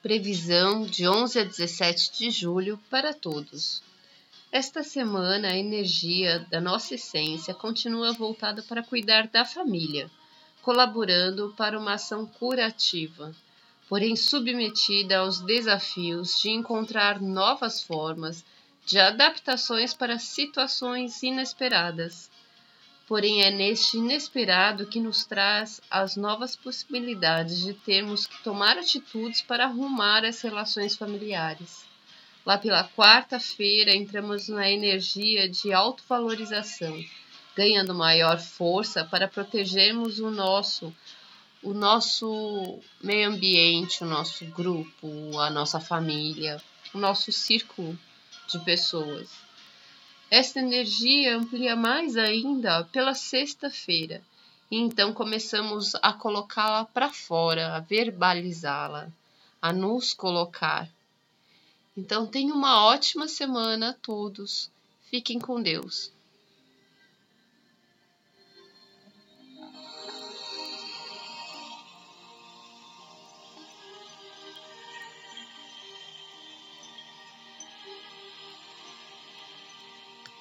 Previsão de 11 a 17 de julho para todos. Esta semana, a energia da nossa essência continua voltada para cuidar da família, colaborando para uma ação curativa, porém submetida aos desafios de encontrar novas formas de adaptações para situações inesperadas porém é neste inesperado que nos traz as novas possibilidades de termos que tomar atitudes para arrumar as relações familiares. Lá pela quarta-feira entramos na energia de autovalorização, ganhando maior força para protegermos o nosso o nosso meio ambiente, o nosso grupo, a nossa família, o nosso círculo de pessoas. Esta energia amplia mais ainda pela sexta-feira, e então começamos a colocá-la para fora, a verbalizá-la, a nos colocar. Então tenham uma ótima semana a todos. Fiquem com Deus.